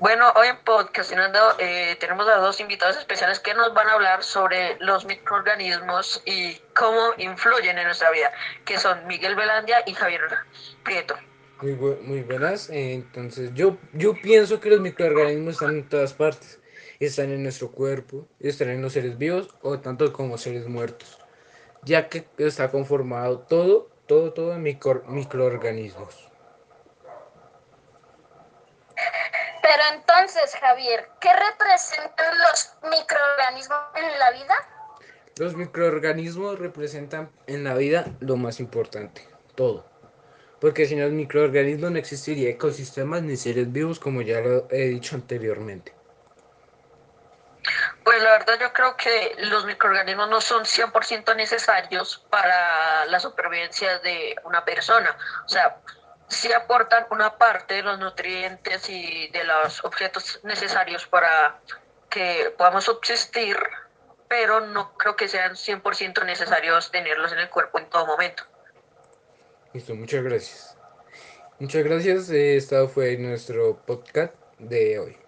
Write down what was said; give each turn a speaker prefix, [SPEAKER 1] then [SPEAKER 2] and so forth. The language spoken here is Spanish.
[SPEAKER 1] Bueno, hoy en Podcastinando eh, tenemos a dos invitados especiales que nos van a hablar sobre los microorganismos y cómo influyen en nuestra vida, que son Miguel Velandia y Javier Prieto.
[SPEAKER 2] Muy, muy buenas. Entonces, yo, yo pienso que los microorganismos están en todas partes. Están en nuestro cuerpo, están en los seres vivos o tanto como seres muertos, ya que está conformado todo, todo, todo en micro, microorganismos.
[SPEAKER 3] Pero entonces, Javier, ¿qué representan los microorganismos en la vida?
[SPEAKER 2] Los microorganismos representan en la vida lo más importante, todo. Porque sin los microorganismos no existiría ecosistemas ni seres vivos, como ya lo he dicho anteriormente.
[SPEAKER 1] Pues la verdad yo creo que los microorganismos no son 100% necesarios para la supervivencia de una persona. O sea, sí aportan una parte de los nutrientes y de los objetos necesarios para que podamos subsistir, pero no creo que sean 100% necesarios tenerlos en el cuerpo en todo momento.
[SPEAKER 2] Listo, muchas gracias. Muchas gracias. Este fue nuestro podcast de hoy.